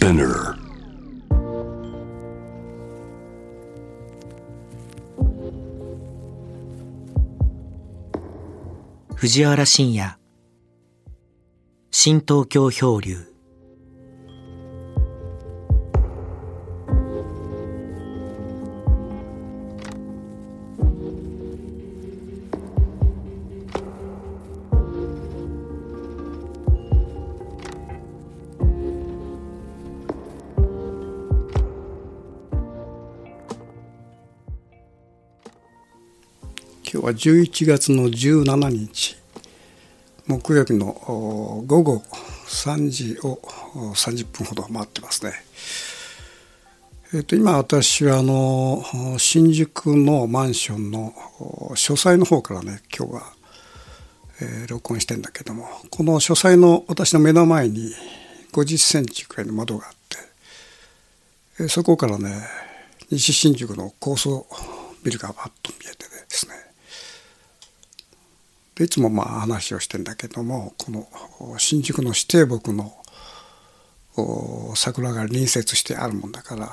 Spinner. 藤原信也新東京漂流は11月の17日木曜日の午後3時を30分ほど回ってますね。えー、と今私はあの新宿のマンションの書斎の方からね今日は、えー録音してんだけどもこの書斎の私の目の前に50センチくらいの窓があって、えーそこからね西新宿の高層ビルがバッと見えてですねでいつもまあ話をしてんだけどもこの新宿の指定木の桜が隣接してあるもんだから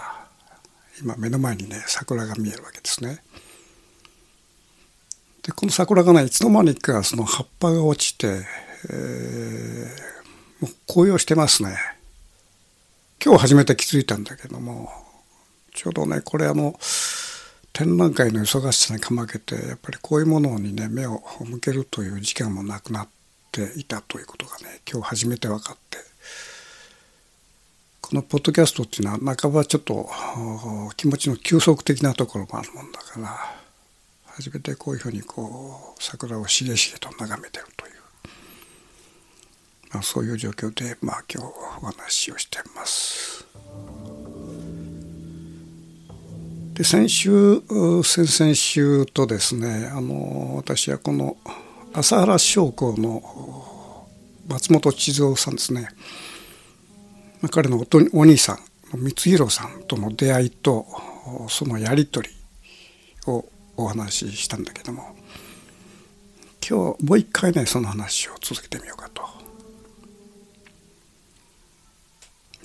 今目の前にね桜が見えるわけですね。でこの桜がねいつの間にかその葉っぱが落ちて、えーもう紅葉してますね。今日初めて気づいたんだけどもちょうどねこれあの展覧会の忙しさにかまけてやっぱりこういうものにね目を向けるという時間もなくなっていたということがね今日初めて分かってこのポッドキャストっていうのは半ばちょっと気持ちの休息的なところもあるもんだから初めてこういうふうにこう桜をしげしげと眺めてるという、まあ、そういう状況でまあ今日お話をしてます。で先週先々週とですねあの私はこの朝原商工の松本千蔵さんですね彼のおとお兄さん光弘さんとの出会いとそのやり取りをお話ししたんだけども今日もう一回ねその話を続けてみようかと。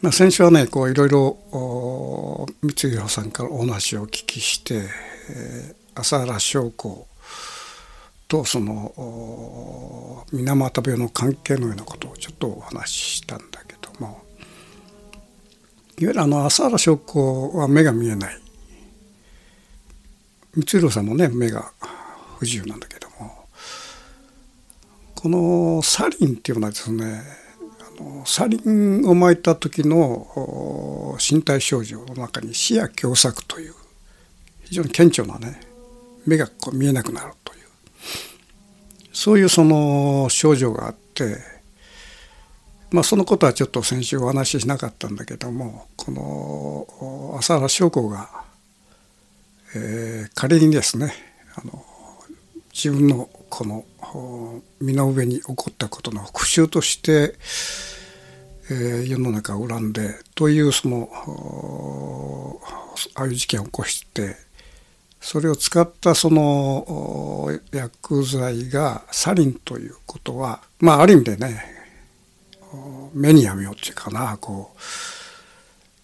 まあ、先週はねこういろいろお光弘さんからお話をお聞きして、えー朝原将校とその水俣病の関係のようなことをちょっとお話ししたんだけどもいわゆるあの朝原将校は目が見えない。光弘さんもね目が不自由なんだけどもこのサリンっていうのはですねサリンを巻いた時の身体症状の中に視野狭窄という非常に顕著なね目がこう見えなくなるという。そういうその症状があってまあそのことはちょっと先週お話ししなかったんだけどもこのお朝原将校が、えー仮にですねあの自分のこの身の上に起こったことの復讐として、え世の中を恨んでというそのああいう事件を起こしてそれを使ったその薬剤がサリンということはまあある意味でね目にやめようっていうかなこう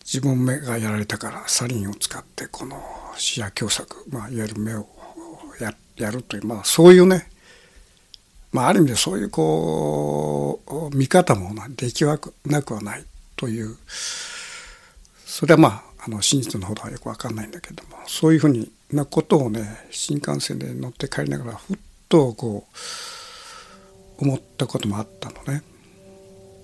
自分目がやられたからサリンを使ってこの視野狭窄、まあ、いわゆる目をややるという、まあ、そういうね、まあ、ある意味でそういうこう見方もできなくはないというそれはまああの真実のほどはよく分かんないんだけどもそういうふうなことをね新幹線で乗って帰りながらふっとこう思ったこともあったのね。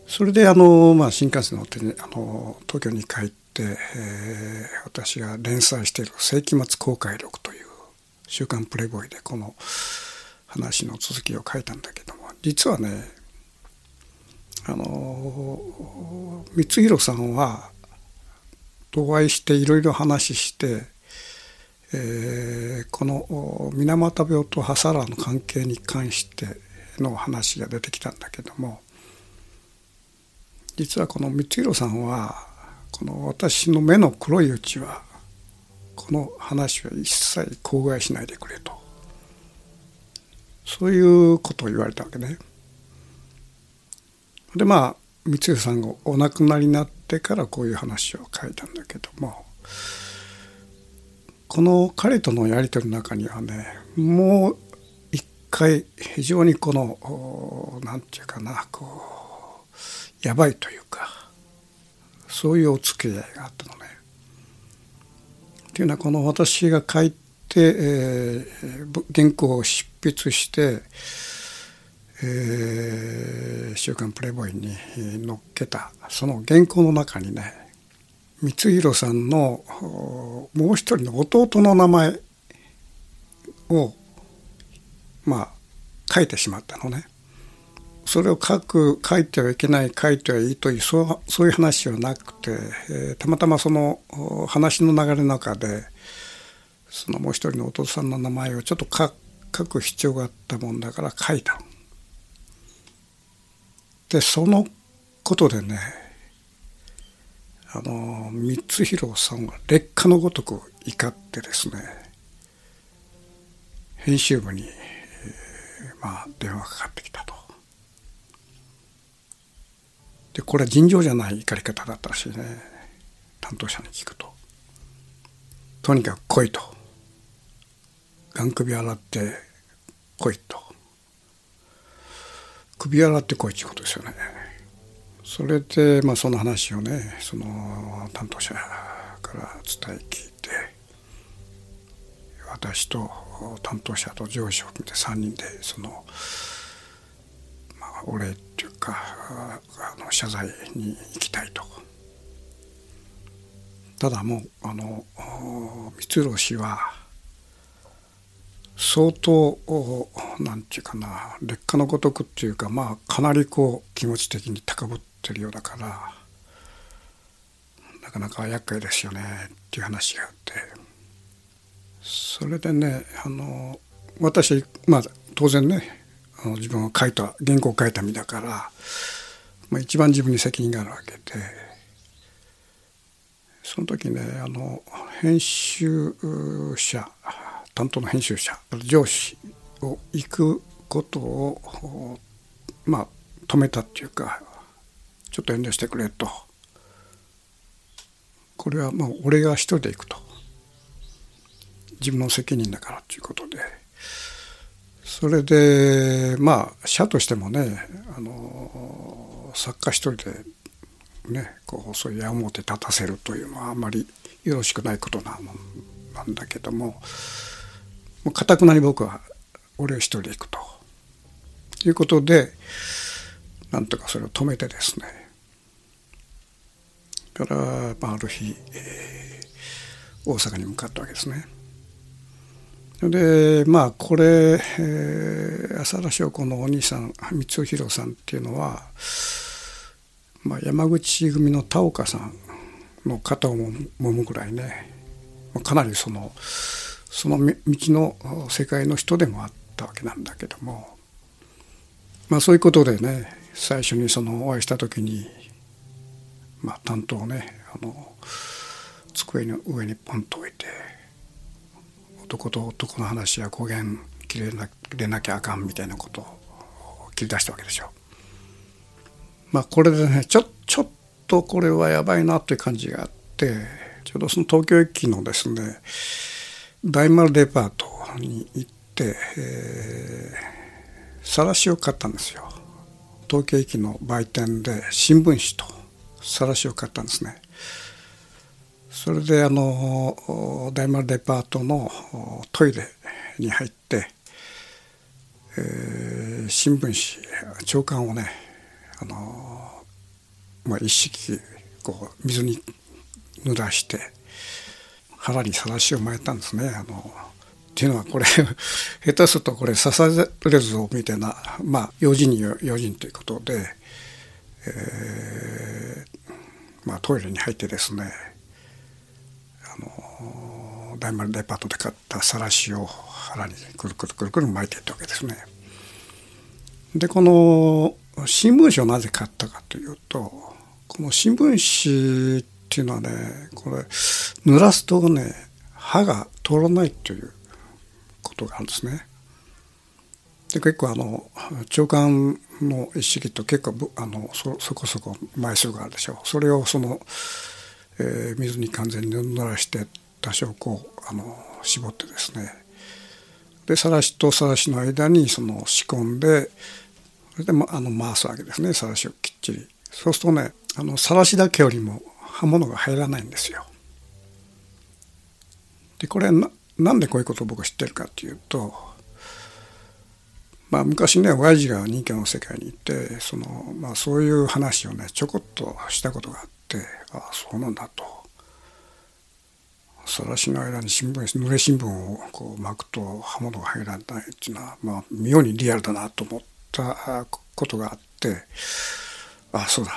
それであの、まあ、新幹線乗って、ね、あの東京に帰って、えー私が連載している「世紀末公開録」という「週刊プレイボーイ」でこの話の続きを書いたんだけども実はねあの光弘さんはお会いしていろいろ話して、えーこの水俣病とハサラの関係に関しての話が出てきたんだけども実はこの光弘さんはこの私の目の黒いうちはこの話は一切口外しないでくれと。そういうことを言われたわけね。でまあ光弘さんがお亡くなりになってからこういう話を書いたんだけどもこの彼とのやり取りの中にはねもう一回非常にこの何て言うかなこうやばいというかそういうお付き合いがあったのね。っていうのはこの私が書いたて、えー、原稿を執筆してえー、週刊プレイボーイに載っけたその原稿の中にね光弘さんのもう一人の弟の名前をまあ書いてしまったのね。それを書く書いてはいけない書いてはいいというそうそういう話はなくて、えー、たまたまその話の流れの中でそのもう一人のお父さんの名前をちょっと書く必要があったもんだから書いたでそのことでねあの光弘さんは劣化のごとく怒ってですね編集部に、えー、まあ、電話がかかってきたと。でこれは尋常じゃない怒り方だったらしいね担当者に聞くと。とにかく来いと。がん首洗って来いと。首洗ってこいっていうことですよね。それで、まあ、その話をねその担当者から伝え聞いて私と担当者と上司を含めて3人でその、まあ、お礼っていうかあの謝罪に行きたいと。ただもうあの光郎氏は相当なんていうかな劣化のごとくっていうかまあかなりこう気持ち的に高ぶってるようだからなかなか厄介ですよねっていう話があってそれでねあの私まあ当然ねあの自分が書いた原稿を書いた身だから、まあ、一番自分に責任があるわけでその時ねあの編集者担当の編集者上司を行くことをまあ止めたっていうかちょっと遠慮してくれと。これはもう俺が一人で行くと。自分の責任だからということで。それでまあ社としてもねあの作家一人でねこうそういう矢面立たせるというのはあんまりよろしくないことなんだけども。もうかたくなに僕は俺一人で行くということでなんとかそれを止めてですねから、まあ、ある日、えー、大阪に向かったわけですね。でまあこれ、えー、浅田翔子のお兄さん光弘さんっていうのは、まあ、山口組の田岡さんの肩をもむぐらいねかなりそのその道の世界の人でもあったわけなんだけどもまあそういうことでね最初にそのお会いした時に、まあ、担当をねあの机の上にポンと置いて男と男の話や語源切れなれなきゃあかんみたいなことを切り出したわけですよ。まあこれでねちょちょっとこれはやばいなという感じがあってちょうどその東京駅のですね大丸デパートに行って、えー、晒しを買ったんですよ。東京駅の売店で新聞紙と晒しを買ったんですね。それであの大丸デパートのトイレに入って、えー、新聞紙朝刊をねあの、まあ、一式こう水に濡らして腹にさらしを巻いたんですね。あのっていうのはこれ 下手するとこれ刺されるぞみたいなまあ用心に用心ということで、えー、まあ、トイレに入ってですねあの大丸デパートで買ったさらしを腹にくるくるくるくる巻いていったわけですね。でこの新聞紙をなぜ買ったかというとこの新聞紙っていうのはねこれ濡らすとね歯が通らないということがあるんですね。で結構あの長官の一式と結構あのそそこそこ枚数があるでしょう。それをその、えー、水に完全に濡らして多少こうあの絞ってですね。でさらしとさらしの間にその仕込んでそれであの回すわけですね。さらしをきっちり。そうするとねあのさらしだけよりも刃物が入らないんですよ。でこれななんでこういうことを僕は知ってるかっていうとまあ昔ね親父が人間の世界に行ってその、まあ、そういう話をねちょこっとしたことがあってああそうなんだと。さらしの間に新聞濡れ新聞をこう巻くと刃物が入らないっていうのは、まあ、妙にリアルだなと思ったことがあってああそうだ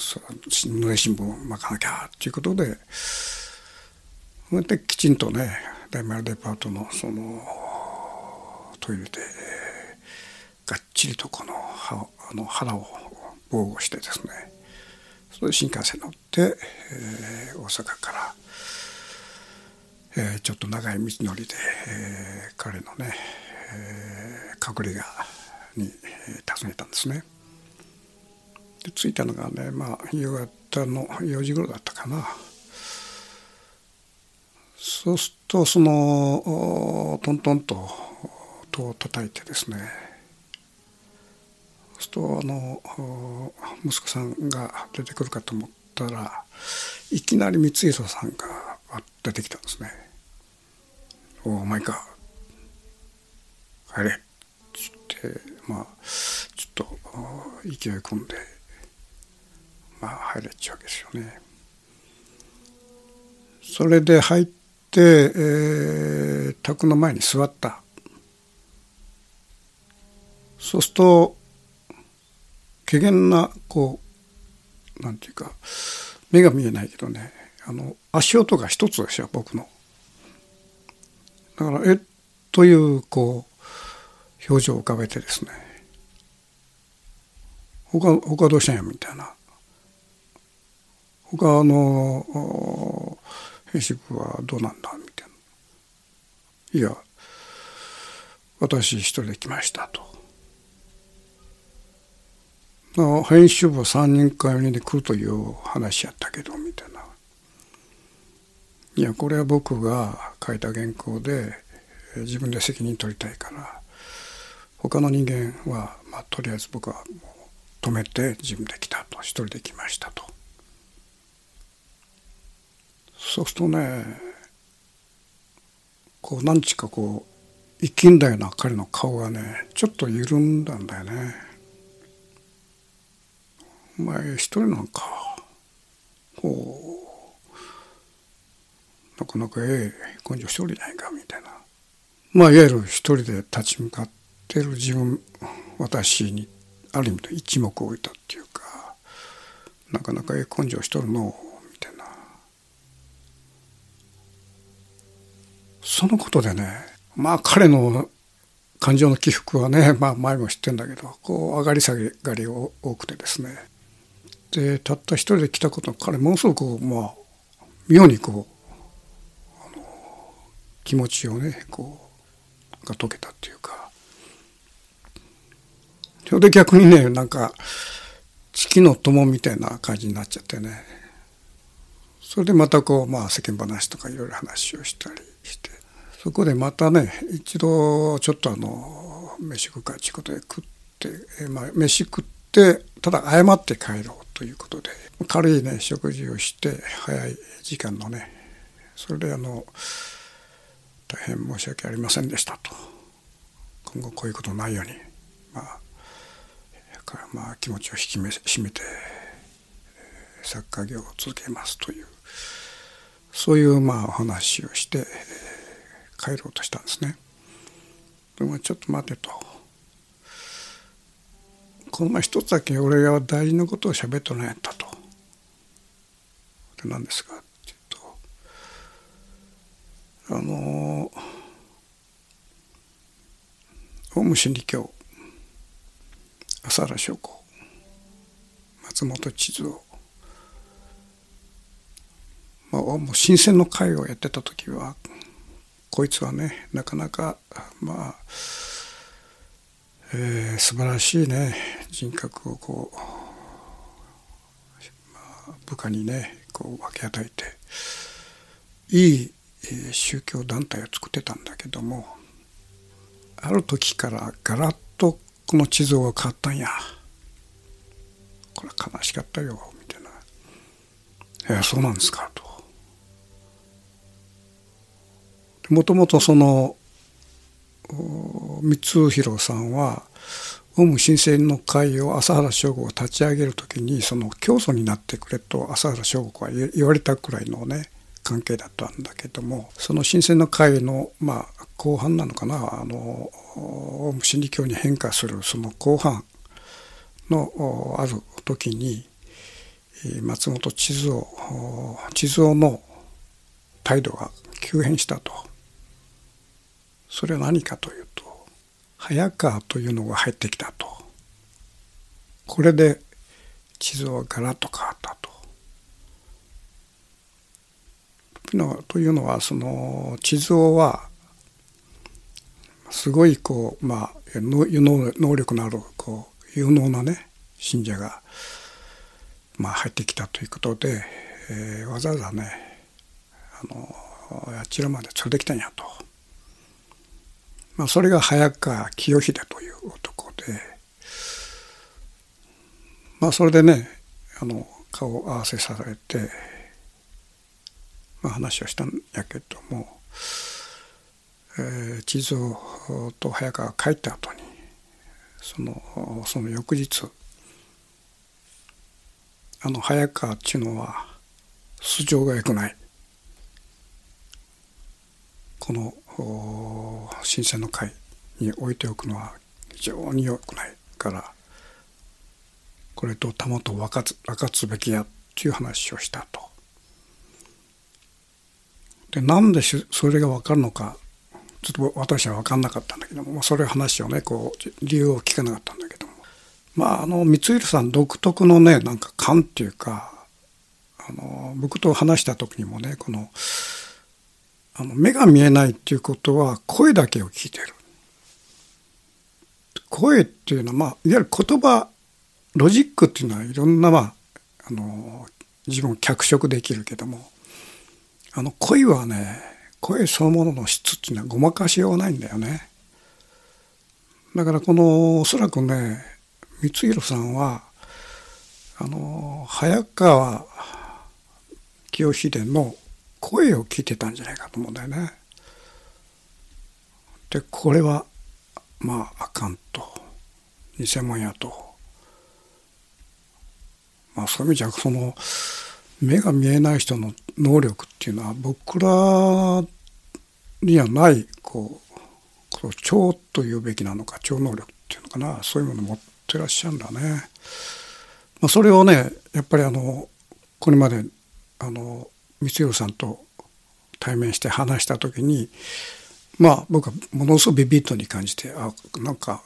濡れ新聞を巻かなきゃっていうことでそれできちんとね大丸デパートのそのトイレでがっちりとこのあの腹を防護してですねそれで新幹線乗って、えー、大阪から、えー、ちょっと長い道のりで、えー、彼のね、えー、隠れ家に、訪ねたんですね。で着いたのがねまあ夕方の4時頃だったかな。そうするとそのトントンと戸を叩いてですねそうするとあの息子さんが出てくるかと思ったらいきなり光弘さんが出てきたんですね。おお前か入れっつってまあちょっと勢い込んでまあ入れっちゅうわけですよね。それで入って、えー、宅の前に座ったそうすると怪げなこうなんていうか目が見えないけどねあの足音が一つですよ僕の。だからえというこう表情を浮かべてですね他他どうしたんやみたいな他あの編集部はどうなんだみたいな。いや、私一人で来ましたと。編集部は3人か4人で来るという話やったけど、みたいな。いや、これは僕が書いた原稿で自分で責任取りたいから、他の人間は、まあ、とりあえず僕はもう止めて自分で来たと、一人で来ましたと。そうするとねこう何ちかこう生きんだよな彼の顔がねちょっと緩んだんだよね。お前一人なんかこうなかなかええ根性一人ないかみたいなまあいわゆる一人で立ち向かってる自分私にある意味で一目置いたっていうかなかなかええ根性しとるのそのことでねまあ彼の感情の起伏はね、まあ、前も知ってんだけどこう上がり下がり多くてですね。でたった一人で来たこと彼ものすごくまあ妙にこうあの気持ちをねこうが解けたっていうか。それで逆にねなんか月の友みたいな感じになっちゃってね。それでまたこうまあ世間話とかいろいろ話をしたりしてそこでまたね一度ちょっとあの飯食うかっていうことで食って、えまあ、飯食ってただ謝って帰ろうということで軽いね食事をして早い時間のねそれであの大変申し訳ありませんでしたと。今後こういうことないようにまあからまあ気持ちを引き締めてサッカー業を続けますというそういうまあお話をして帰ろうとしたんですね。でもちょっと待てと。この前一つだけ俺が大事なことを喋っとらんやったと。で何ですか？っていうとあのオウム真理教浅原翔子松本千鶴まあ、もう新鮮の会をやってた時はこいつはねなかなかまあえー、素晴らしいね人格をこう、まあ、部下にねこう分け与えていい、えー、宗教団体を作ってたんだけどもある時からガラッとこの地図が変わったんやこれは悲しかったよみたいな「えー、そうなんですか」と。もともとその光弘さんはオウム新選の会を朝原将吾が立ち上げる時にその教祖になってくれと朝原将吾は言われたくらいのね関係だったんだけどもその新選の会のまあ後半なのかなあのオウム真理教に変化するその後半のある時に松本地蔵地蔵の態度が急変したと。それは何かというと早川というのが入ってきたとこれで地図はガラッと変わったと。というのはその地図はすごいこうまあ能力のあるこう有能なね信者がまあ入ってきたということで、えー、わざわざねあのあちらまで連れてきたんやと。まあ、それが早川清秀という男で、まあ、それでねあの顔合わせされて、まあ、話をしたんやけども、えー、地蔵と早川が帰った後にそのその翌日あの早川っていうのは素性が良くない。この新鮮の会に置いておくのは非常に良くないからこれとたもと分かつ分かつべきやっていう話をしたと。でなんでそれが分かるのかちょっと私は分かんなかったんだけどもまあそれ話をねこう理由を聞かなかったんだけどもまああの光弘さん独特のねなんか感っていうかあの僕と話した時にもねこのあの目が見えないっていうことは声だけを聞いてる。声っていうのは、まあ、いわゆる言葉ロジックっていうのはいろんな、まあ、あの自分を脚色できるけどもあの声はね声そのものの質っていうのはごまかしようがないんだよね。だからこのおそらくね光弘さんはあの早川清秀の声を聞いてたんじゃないかと思うんだよね。でこれはまああかんと偽物やと。まあそういう意味じゃその目が見えない人の能力っていうのは僕らにはないこうこの超というべきなのか超能力っていうのかなそういうものを持ってらっしゃるんだね。まあ、それをねやっぱりあのこれまであの光弘さんと対面して話した時にまあ僕はものすごくビビッドに感じてあなんか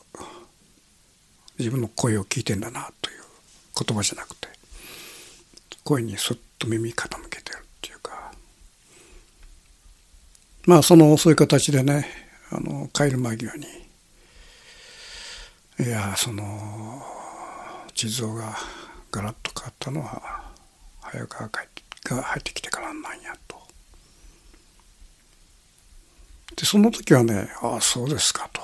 自分の声を聞いてんだなという言葉じゃなくて声にすっと耳傾けてるっていうか。まあそのそういう形でねあの帰る間際にいやその地蔵がガラッと変わったのは早川帰ってが入ってきてからなんやと。でその時はねああそうですかと。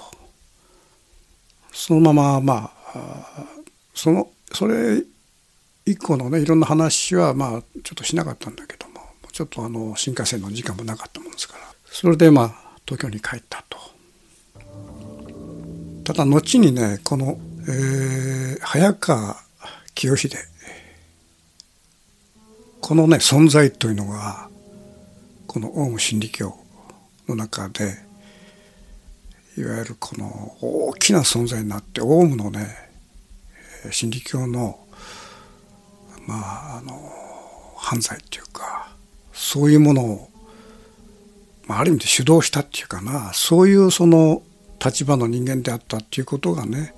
そのまままあそのそれ以降のねいろんな話はまあちょっとしなかったんだけどもちょっとあの新幹線の時間もなかったもんですからそれでまあ東京に帰ったと。ただ後にねこの、えー、早川清秀このね存在というのがこのオウム真理教の中でいわゆるこの大きな存在になってオウムのね真理教のまああの犯罪っていうかそういうものを、まあ、ある意味で主導したっていうかなそういうその立場の人間であったっていうことがね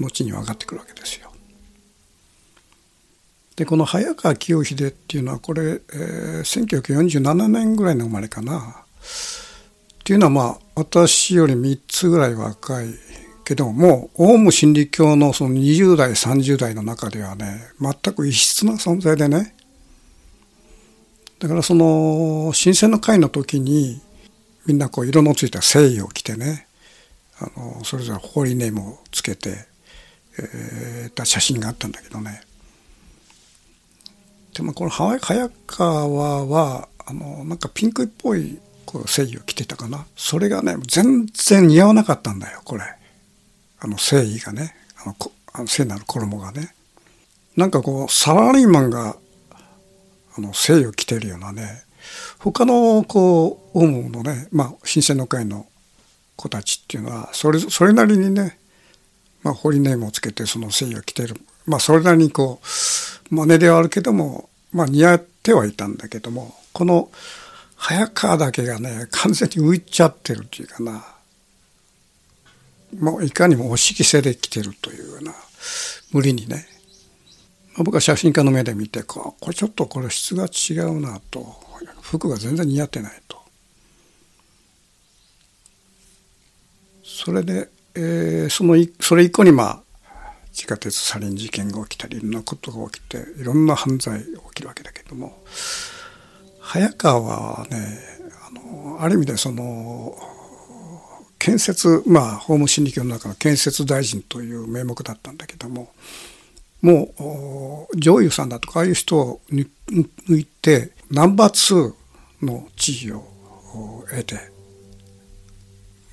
後に分かってくるわけですよ。でこの早川清秀っていうのはこれ、えー、1947年ぐらいの生まれかな。っていうのはまあ私より3つぐらい若いけどもオウム真理教のその20代30代の中ではね全く異質な存在でねだからその新鮮の会の時にみんなこう色のついた誠意を着てねあのそれぞれホーリーネームをつけて、えー、た写真があったんだけどねでもこの早川はあのなんかピンクっぽいこう誠意を着てたかな。それがね全然似合わなかったんだよこれ。あの誠意がね。あのあの聖なる衣がね。なんかこうサラリーマンがあの誠意を着てるようなね。他のこうオウムのねまあ新鮮の会の子たちっていうのはそれそれなりにね、まあ、ホリネームをつけてその誠意を着てるまあそれなりにこう真似ではあるけどもまあ似合ってはいたんだけどもこの早川だけがね完全に浮いちゃってるっていうかな。もういかにもお色せで来てるというような無理にね、まあ、僕は写真家の目で見てこれちょっとこれ質が違うなと。服が全然似合ってないと。それで、えー、そのそれ以降にまあ地下鉄サリン事件が起きたりいろんなことが起きていろんな犯罪が起きるわけだけども早川はねあのある意味でその建設まあ法務審理教の中の建設大臣という名目だったんだけどももう上優さんだとかああいう人を抜いてナンバー2の地位を得て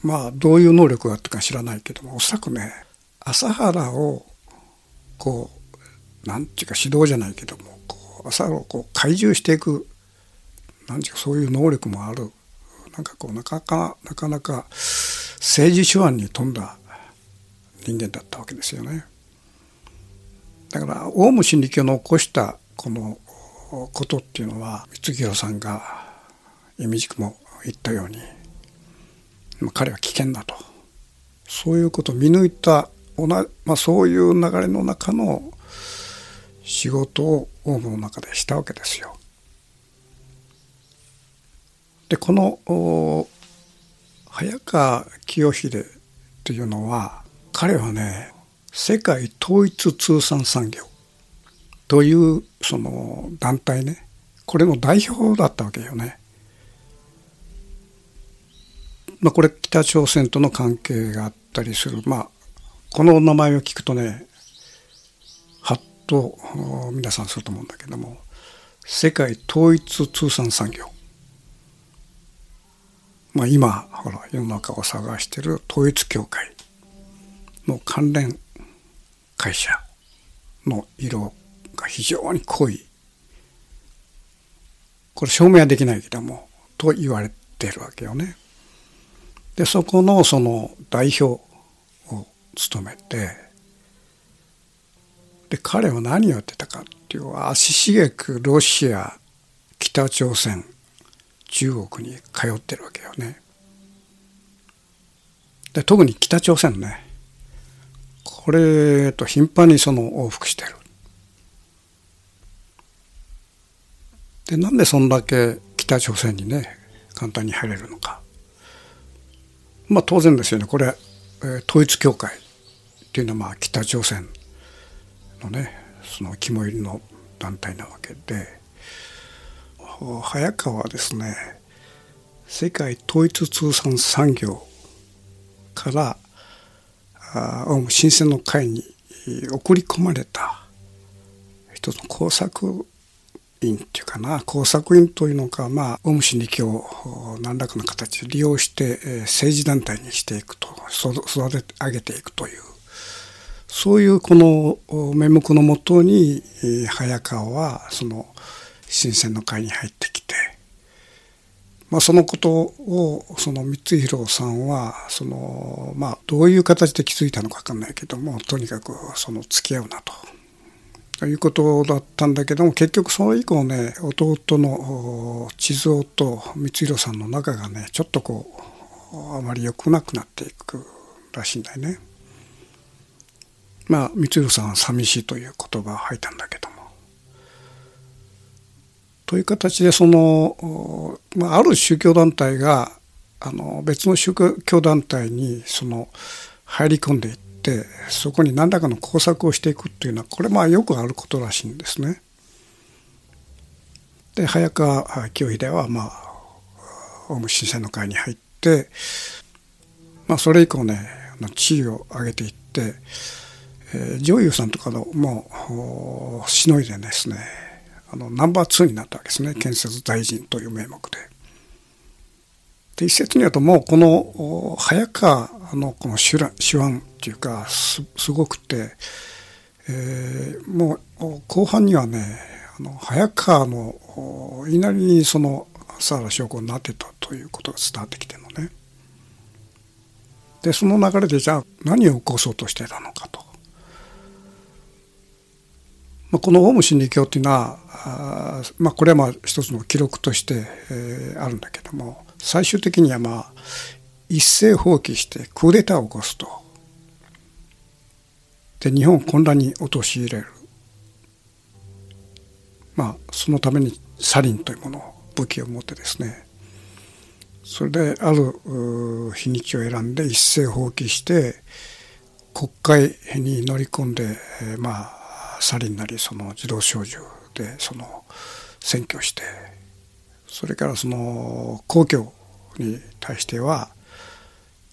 まあどういう能力があったか知らないけどもおそらくね朝原をこうなんていうか指導じゃないけどもこう朝をこう懐柔していくなんていうかそういう能力もあるなんかこうなかなかなかなか政治手腕に富んだ人間だったわけですよね。だからオウム真理教の起こしたこのことっていうのは光弘さんが意味軸も言ったように、彼は危険だとそういうことを見抜いたまあ、そういう流れの中の仕事をオウムの中でしたわけですよ。でこの早川清秀というのは彼はね世界統一通産産業というその団体ねこれの代表だったわけよね。まあ、これ北朝鮮との関係があったりする、まあ、この名前を聞くとねはっと皆さんすると思うんだけども世界統一通産産業まあ、今ほら世の中を探している統一教会の関連会社の色が非常に濃いこれ証明はできないけどもと言われてるわけよね。でそこのその代表を務めてで彼は何をやってたかっていう足しげくロシア北朝鮮中国に通ってるわけよね。で特に北朝鮮ねこれと頻繁にその往復してる。でなんでそんだけ北朝鮮にね簡単に入れるのか。まあ当然ですよねこれ、統一教会っていうのはまあ北朝鮮のねその肝入りの団体なわけで。早川はですね世界統一通産産業からオウム新鮮の会に送り込まれた一つの工作員っていうかな工作員というのかまあオウム真理教を何らかの形で利用して政治団体にしていくと育て上げていくというそういうこの名目のもとに早川はその新鮮の会に入ってきて、まあ、そのことをその光弘さんはその、まあ、どういう形で気づいたのか分かんないけどもとにかくその付き合うなと。ということだったんだけども結局それ以降ね弟の地蔵と光弘さんの仲がねちょっとこうあまり良くなくなっていくらしいんだよね。まあ光弘さんは寂しいという言葉を吐いたんだけどもという形でその、まある宗教団体があの別の宗教団体にその入り込んでいってそこに何らかの工作をしていくっていうのはこれまあよくあることらしいんですね。で早川清秀はまあオウム新選の会に入って、まあ、それ以降ね地位を上げていって、えー、女優さんとかのもうしのいでですねあのナンバー2になったわけですね建設大臣という名目で。で一説によるともうこの早川のこの手腕っていうかすごくて、えー、もう後半にはねあの早川の言いなりにその佐原将校になってたということが伝わってきてるのね。でその流れでじゃあ何を起こそうとしてたのかと。まあ、このオウム真理教っていうのはあ、まあ、これはまあ一つの記録として、えー、あるんだけども最終的にはまあ一斉放棄してクーデターを起こすと。で日本を混乱に陥れる。まあそのためにサリンというものを武器を持ってですねそれである日にちを選んで一斉放棄して国会に乗り込んで、え、まあサリンなりその自動小銃でその占拠してそれからその皇居に対しては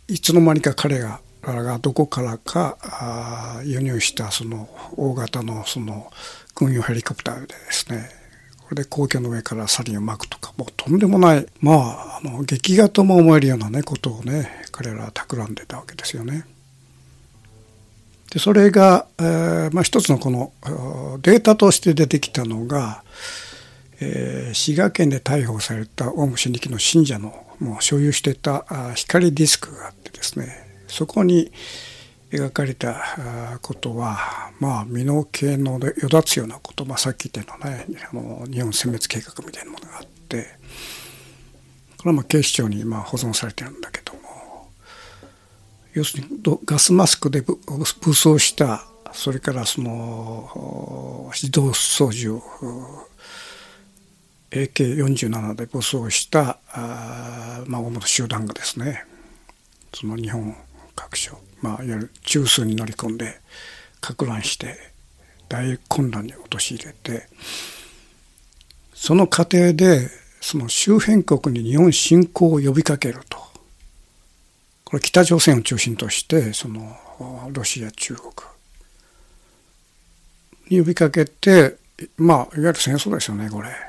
いつの間にか彼らがどこからか輸入したその大型のその軍用ヘリコプターでですねこれで皇居の上からサリンをまくとかもうとんでもないまああの劇画とも思えるようなねことをね彼らは企んでたわけですよね。でそれが、えーまあ、一つのこのデータとして出てきたのが、えー、滋賀県で逮捕されたオウム真理教の信者のもう所有していた光ディスクがあってですねそこに描かれたことはまあ身の毛のよだつようなこと、まあ、さっき言ったようなねあの日本殲滅計画みたいなものがあってこれはまあ警視庁にまあ保存されてるんだけども要するにガスマスクで武装したそれからその自動操縦 AK47 で武装したあ、まあ、主な集団がですねその日本各所まあ、いわゆる中枢に乗り込んでか乱して大混乱に陥れてその過程でその周辺国に日本侵攻を呼びかけるとこれ北朝鮮を中心としてそのロシア中国に呼びかけてまあいわゆる戦争ですよねこれ。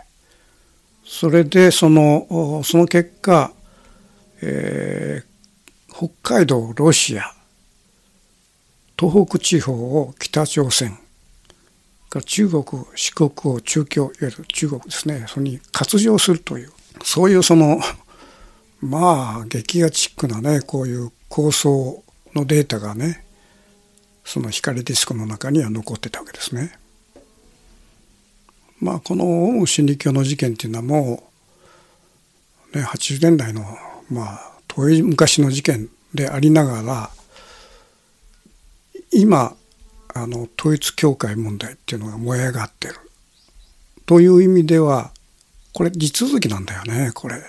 それでそのその結果、えー、北海道ロシア東北地方を北朝鮮中国四国を中京いわゆる中国ですねそれに割譲するというそういうそのまあ劇画チックなねこういう構想のデータがねその光ディスクの中には残ってたわけですね。まあこのオウム真理教の事件っていうのはもう、ね、80年代のまあ遠い昔の事件でありながら今あの統一教会問題っていうのが燃え上がってるという意味ではこれ地続きなんだよねこれ。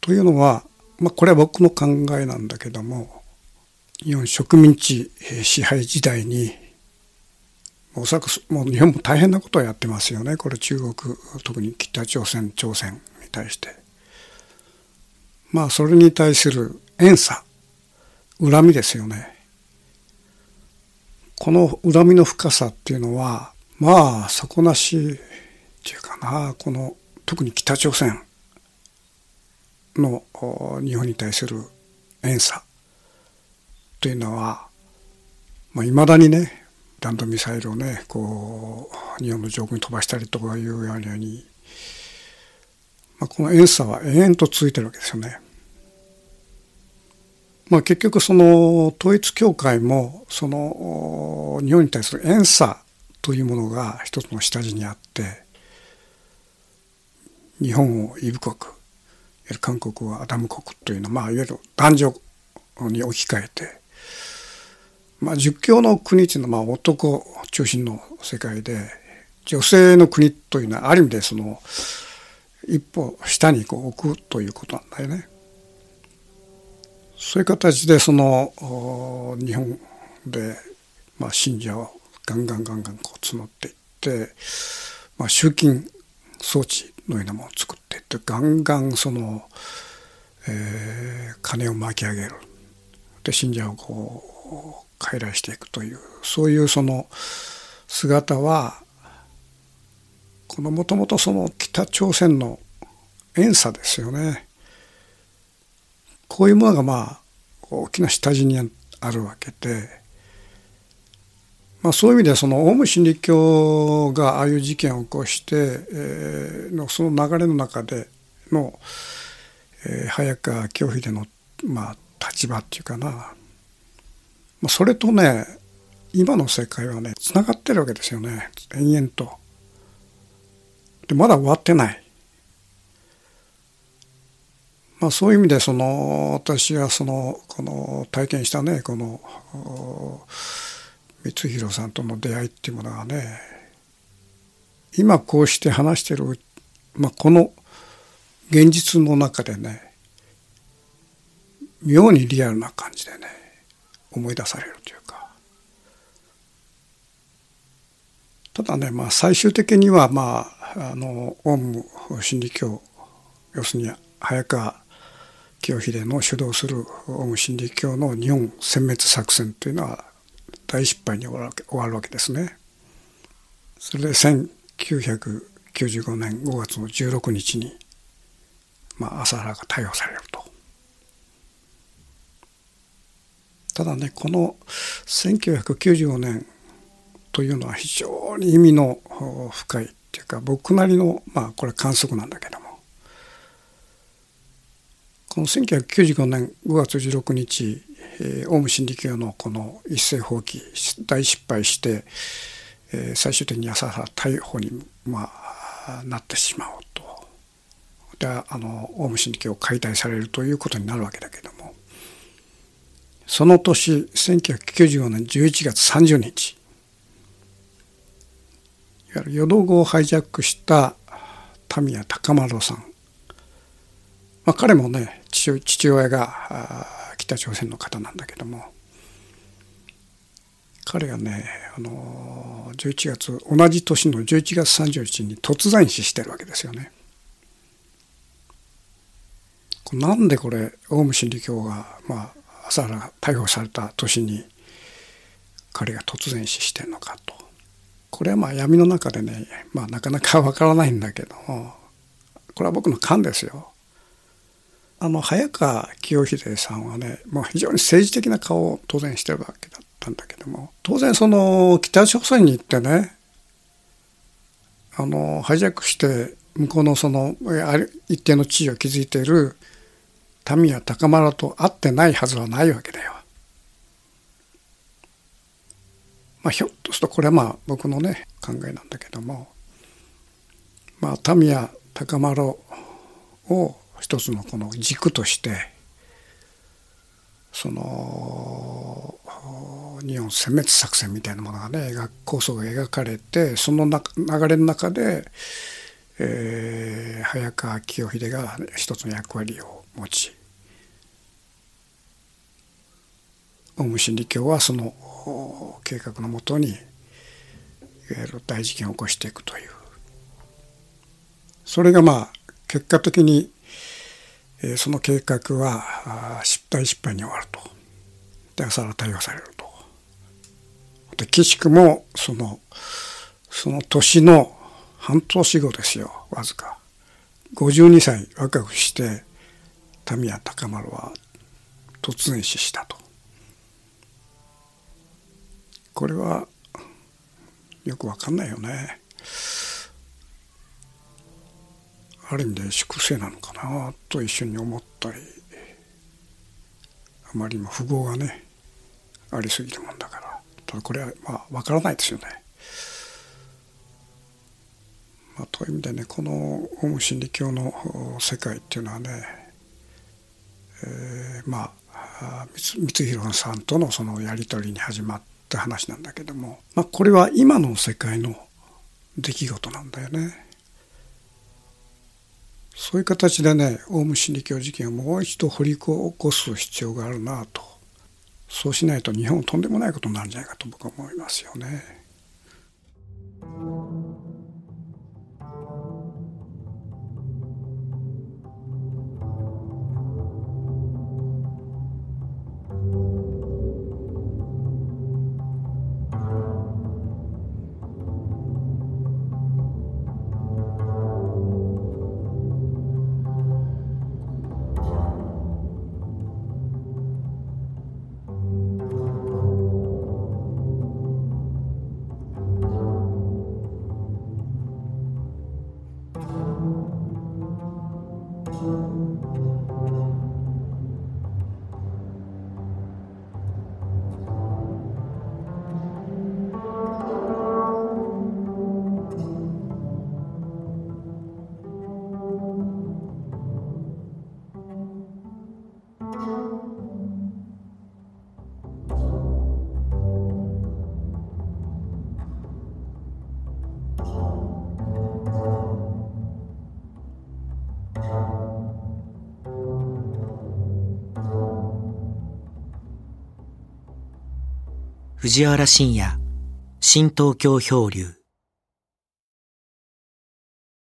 というのは、まあ、これは僕の考えなんだけども日本植民地支配時代におそらくもう日本も大変なことをやってますよねこれ中国特に北朝鮮朝鮮に対して。まあそれに対する怨嗟恨みですよね。この恨みの深さっていうのはまあ底なしっていうかなこの特に北朝鮮の日本に対する怨嗟というのは、まあ、未だにね弾道ミサイルをねこう日本の上空に飛ばしたりとかいうように、まあ、この怨嗟は延々と続いてるわけですよね。まあ、結局その統一教会もその日本に対する怨嗟というものが一つの下地にあって日本をイブ国韓国はアダム国というのは、まあ、いわゆる男女に置き換えて、まあ、儒教の国というのはまあ男中心の世界で女性の国というのはある意味でその一歩下にこう置くということなんだよね。そういう形でその日本で、まあ、信者をガンガンガンガンこう募っていって、まあ、集金装置のようなものを作っていってガンガンその、えー、金を巻き上げるで信者をこう傀儡していくというそういうその姿はこのもともとその北朝鮮の遠さですよね。こういうものがまあ大きな下地にあるわけで、まあ、そういう意味ではそのオウム真理教がああいう事件を起こして、えー、のその流れの中での、えー、早川清秀の、まあ、立場っていうかな、まあ、それとね今の世界はねつながってるわけですよね延々と。でまだ終わってない。まあ、そういう意味でその私がそのこの体験したねこの光弘さんとの出会いっていうものがね今こうして話してる、まあ、この現実の中でね妙にリアルな感じでね思い出されるというかただねまあ最終的にはまああのオウム真理教要するに早川清秀の主導するオウム真理教の日本殲滅作戦というのは大失敗に終わるわけですね。それで1995年5月の16日に、まあ、朝原が逮捕されると。ただねこの1995年というのは非常に意味の深いっていうか僕なりのまあこれ観測なんだけども。この1995年5月16日、えー、オウム真理教のこの一斉放棄大失敗して、えー、最終的に朝原逮捕に、まあ、なってしまうと。であのオウム真理教を解体されるということになるわけだけども。その年1995年11月30日。いわゆる淀号をハイジャックした田宮高丸さん。まあ、彼もね父親が北朝鮮の方なんだけども。彼がねあの11月同じ年の11月30日に突然死してるわけですよね。なんでこれオウム真理教が、まあ、朝原逮捕された年に彼が突然死してるのかとこれはまあ闇の中でね、まあ、なかなかわからないんだけどもこれは僕の勘ですよ。あの早川清秀さんはね、まあ、非常に政治的な顔を当然してるわけだったんだけども当然その北朝鮮に行ってねあのハイジャックして向こうのその一定の地位を築いている民や高丸と会ってないはずはないわけだよ。まあ、ひょっとするとこれはまあ僕のね考えなんだけどもまあ民や高丸を一つのこの軸としてその日本殲滅作戦みたいなものがね構想が描かれてその流れの中で、えー、早川清秀が一つの役割を持ちオウム真理教はその計画のもとにいわゆる大事件を起こしていくというそれがまあ結果的にその計画は失敗失敗に終わると。で朝原逮捕されると。で岸くもそのその年の半年後ですよわずか52歳若くして民谷高丸は突然死したと。これはよくわかんないよね。ある意味で粛清なのかなと一瞬に思ったりあまりにも符号がねありすぎるもんだからただこれはまあ分からないですよね。まあ、という意味でねこのオウム真理教の世界っていうのはね、えー、まあ光弘さんとのそのやり取りに始まっって話なんだけども、まあ、これは今の世界の出来事なんだよね。そういう形でねオウム真理教事件をもう一度掘り起こす必要があるなとそうしないと日本とんでもないことになるんじゃないかと僕は思いますよね。藤原信也、新東京漂流。